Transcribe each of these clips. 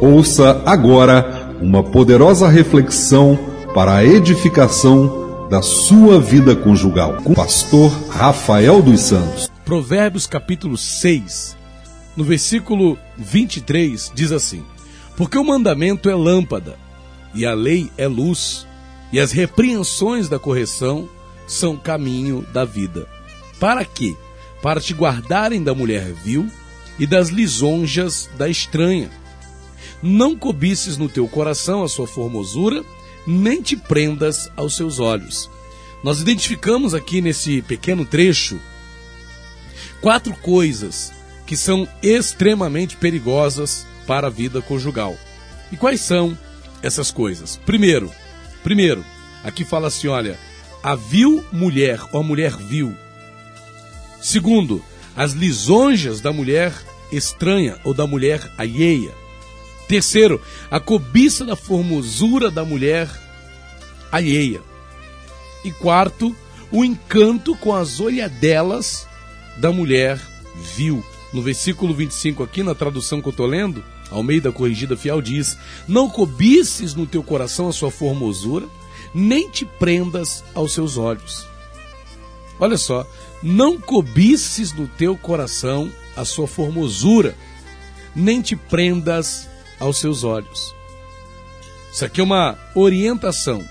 Ouça agora uma poderosa reflexão para a edificação da sua vida conjugal com o pastor Rafael dos Santos. Provérbios capítulo 6, no versículo 23, diz assim: Porque o mandamento é lâmpada, e a lei é luz, e as repreensões da correção são caminho da vida. Para quê? Para te guardarem da mulher vil e das lisonjas da estranha. Não cobices no teu coração a sua formosura, nem te prendas aos seus olhos. Nós identificamos aqui nesse pequeno trecho quatro coisas que são extremamente perigosas para a vida conjugal. E quais são essas coisas? Primeiro, primeiro, aqui fala assim, olha, a vil mulher ou a mulher vil. Segundo, as lisonjas da mulher estranha ou da mulher alheia. Terceiro, a cobiça da formosura da mulher alheia. E quarto, o encanto com as olhadelas da mulher vil. No versículo 25 aqui, na tradução que eu estou lendo, Almeida Corrigida Fiel diz: Não cobices no teu coração a sua formosura, nem te prendas aos seus olhos. Olha só, não cobices no teu coração a sua formosura, nem te prendas aos seus olhos. Isso aqui é uma orientação,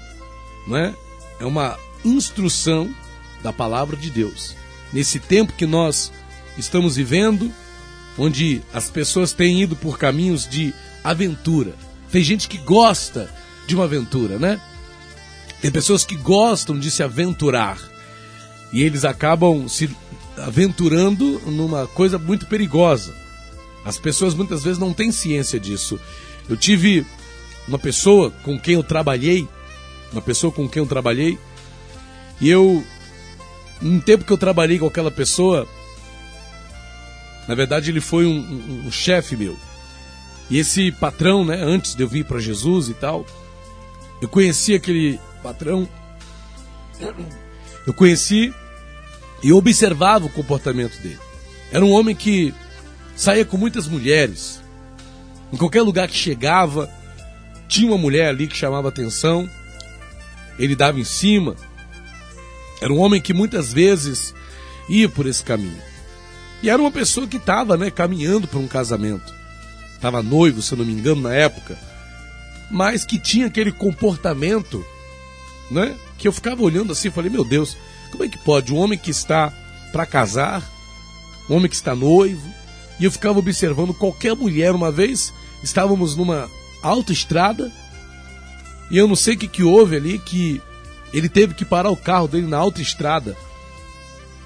não é? É uma instrução da palavra de Deus. Nesse tempo que nós estamos vivendo, onde as pessoas têm ido por caminhos de aventura. Tem gente que gosta de uma aventura, né? Tem pessoas que gostam de se aventurar. E eles acabam se aventurando numa coisa muito perigosa. As pessoas muitas vezes não têm ciência disso. Eu tive uma pessoa com quem eu trabalhei, uma pessoa com quem eu trabalhei, e eu, no tempo que eu trabalhei com aquela pessoa, na verdade ele foi um, um, um chefe meu. E esse patrão, né, antes de eu vir para Jesus e tal, eu conheci aquele patrão, eu conheci e observava o comportamento dele. Era um homem que saía com muitas mulheres. Em qualquer lugar que chegava, tinha uma mulher ali que chamava atenção. Ele dava em cima. Era um homem que muitas vezes ia por esse caminho. E era uma pessoa que estava né, caminhando para um casamento. Estava noivo, se eu não me engano, na época. Mas que tinha aquele comportamento né, que eu ficava olhando assim e falei: Meu Deus, como é que pode um homem que está para casar, um homem que está noivo, e eu ficava observando qualquer mulher uma vez, estávamos numa autoestrada, e eu não sei o que, que houve ali, que ele teve que parar o carro dele na autoestrada.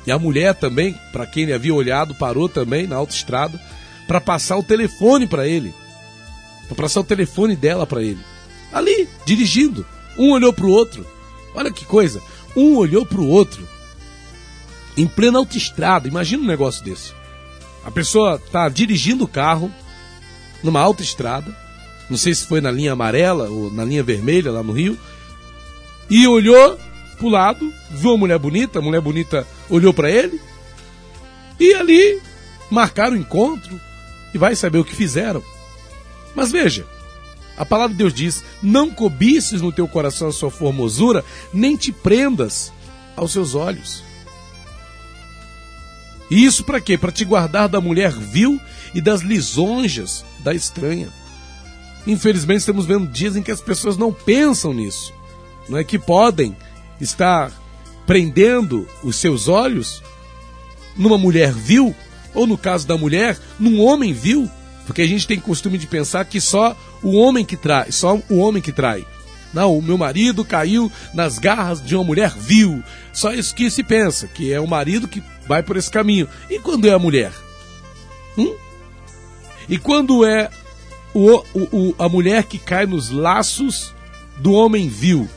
E a mulher também, para quem ele havia olhado, parou também na autoestrada para passar o telefone para ele. Para passar o telefone dela para ele. Ali, dirigindo. Um olhou para o outro. Olha que coisa. Um olhou para o outro em plena autoestrada. Imagina um negócio desse. A pessoa está dirigindo o carro numa autoestrada, não sei se foi na linha amarela ou na linha vermelha lá no Rio, e olhou para o lado, viu uma mulher bonita, a mulher bonita olhou para ele, e ali marcaram o encontro e vai saber o que fizeram. Mas veja, a palavra de Deus diz: Não cobices no teu coração a sua formosura, nem te prendas aos seus olhos. E isso para quê? Para te guardar da mulher vil e das lisonjas da estranha. Infelizmente, estamos vendo dias em que as pessoas não pensam nisso, não é que podem estar prendendo os seus olhos numa mulher vil, ou no caso da mulher, num homem vil, porque a gente tem costume de pensar que só o homem que trai, só o homem que trai. Não, o meu marido caiu nas garras de uma mulher vil. Só isso que se pensa, que é o marido que vai por esse caminho. E quando é a mulher? Hum? E quando é o, o, o, a mulher que cai nos laços do homem vil?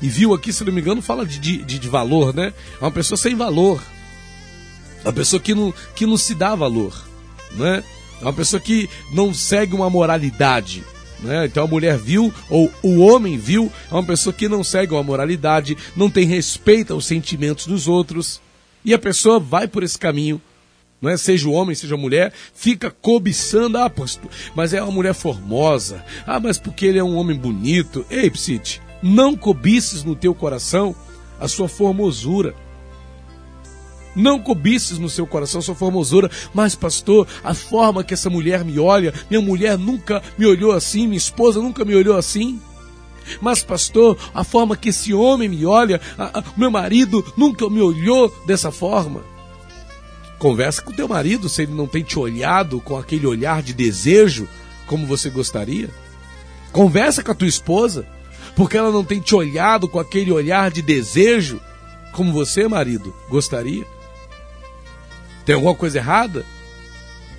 E vil aqui, se não me engano, fala de, de, de valor, né? É uma pessoa sem valor. Uma pessoa que não, que não se dá valor, né? É uma pessoa que não segue uma moralidade. Né? Então a mulher viu, ou o homem viu, é uma pessoa que não segue uma moralidade, não tem respeito aos sentimentos dos outros. E a pessoa vai por esse caminho não é? Seja o homem, seja a mulher, fica cobiçando, ah, mas é uma mulher formosa, ah, mas porque ele é um homem bonito. Ei, Psite, não cobices no teu coração a sua formosura. Não cobices no seu coração sua formosura, mas pastor, a forma que essa mulher me olha, minha mulher nunca me olhou assim, minha esposa nunca me olhou assim. Mas, pastor, a forma que esse homem me olha, a, a, meu marido nunca me olhou dessa forma. Conversa com teu marido se ele não tem te olhado com aquele olhar de desejo como você gostaria. Conversa com a tua esposa, porque ela não tem te olhado com aquele olhar de desejo como você, marido, gostaria. Tem alguma coisa errada?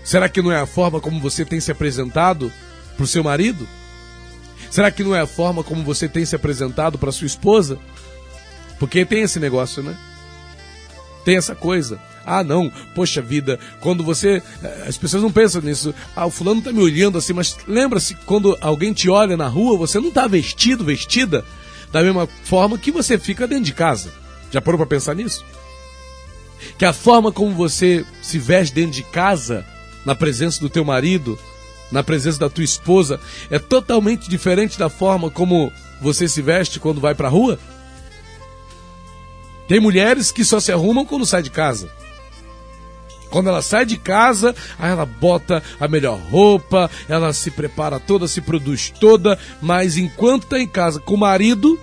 Será que não é a forma como você tem se apresentado para o seu marido? Será que não é a forma como você tem se apresentado para sua esposa? Porque tem esse negócio, né? Tem essa coisa. Ah, não, poxa vida, quando você. Eh, as pessoas não pensam nisso. Ah, o fulano tá me olhando assim, mas lembra-se, quando alguém te olha na rua, você não tá vestido, vestida, da mesma forma que você fica dentro de casa. Já parou para pensar nisso? Que a forma como você se veste dentro de casa, na presença do teu marido, na presença da tua esposa, é totalmente diferente da forma como você se veste quando vai para a rua? Tem mulheres que só se arrumam quando sai de casa. Quando ela sai de casa, ela bota a melhor roupa, ela se prepara toda, se produz toda, mas enquanto está em casa com o marido,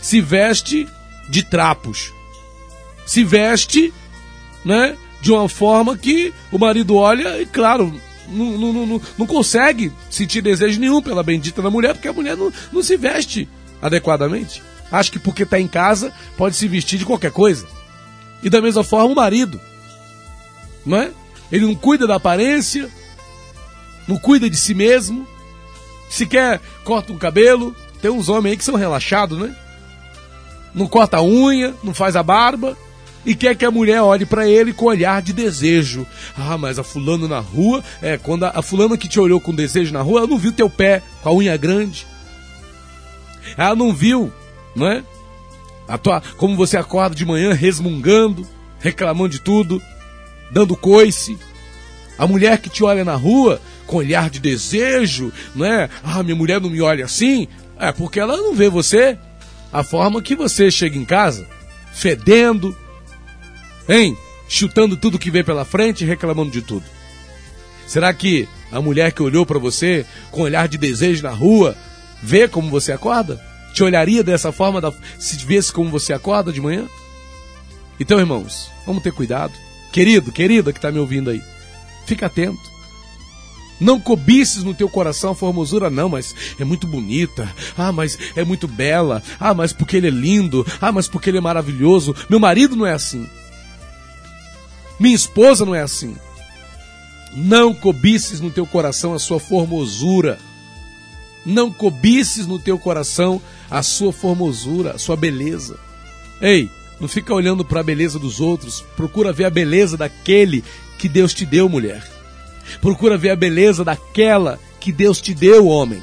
se veste de trapos. Se veste, né, de uma forma que o marido olha e, claro, não, não, não, não consegue sentir desejo nenhum pela bendita da mulher, porque a mulher não, não se veste adequadamente. Acha que porque está em casa pode se vestir de qualquer coisa. E da mesma forma o marido não é? Ele não cuida da aparência, não cuida de si mesmo, sequer corta um cabelo. Tem uns homens aí que são relaxados, né? Não corta a unha, não faz a barba e quer que a mulher olhe para ele com olhar de desejo. Ah, mas a fulano na rua, é, quando a, a fulana que te olhou com desejo na rua, ela não viu teu pé com a unha grande. Ela não viu, não é? A tua, como você acorda de manhã resmungando, reclamando de tudo dando coice. A mulher que te olha na rua com olhar de desejo, não é? Ah, minha mulher não me olha assim. É porque ela não vê você a forma que você chega em casa, fedendo, hein? Chutando tudo que vê pela frente e reclamando de tudo. Será que a mulher que olhou para você com olhar de desejo na rua vê como você acorda? Te olharia dessa forma da... se visse como você acorda de manhã? Então, irmãos, vamos ter cuidado. Querido, querida que está me ouvindo aí, fica atento. Não cobices no teu coração a formosura, não, mas é muito bonita. Ah, mas é muito bela. Ah, mas porque ele é lindo. Ah, mas porque ele é maravilhoso. Meu marido não é assim. Minha esposa não é assim. Não cobices no teu coração a sua formosura. Não cobices no teu coração a sua formosura, a sua beleza. Ei, não fica olhando para a beleza dos outros. Procura ver a beleza daquele que Deus te deu, mulher. Procura ver a beleza daquela que Deus te deu, homem.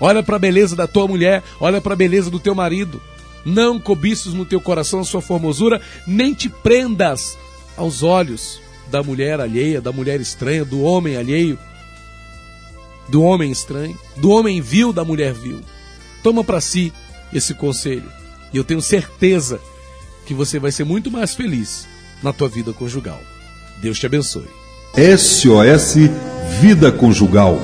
Olha para a beleza da tua mulher, olha para a beleza do teu marido. Não cobiços no teu coração a sua formosura, nem te prendas aos olhos da mulher alheia, da mulher estranha, do homem alheio, do homem estranho, do homem vil, da mulher vil. Toma para si esse conselho. E eu tenho certeza que você vai ser muito mais feliz na tua vida conjugal. Deus te abençoe. SOS Vida Conjugal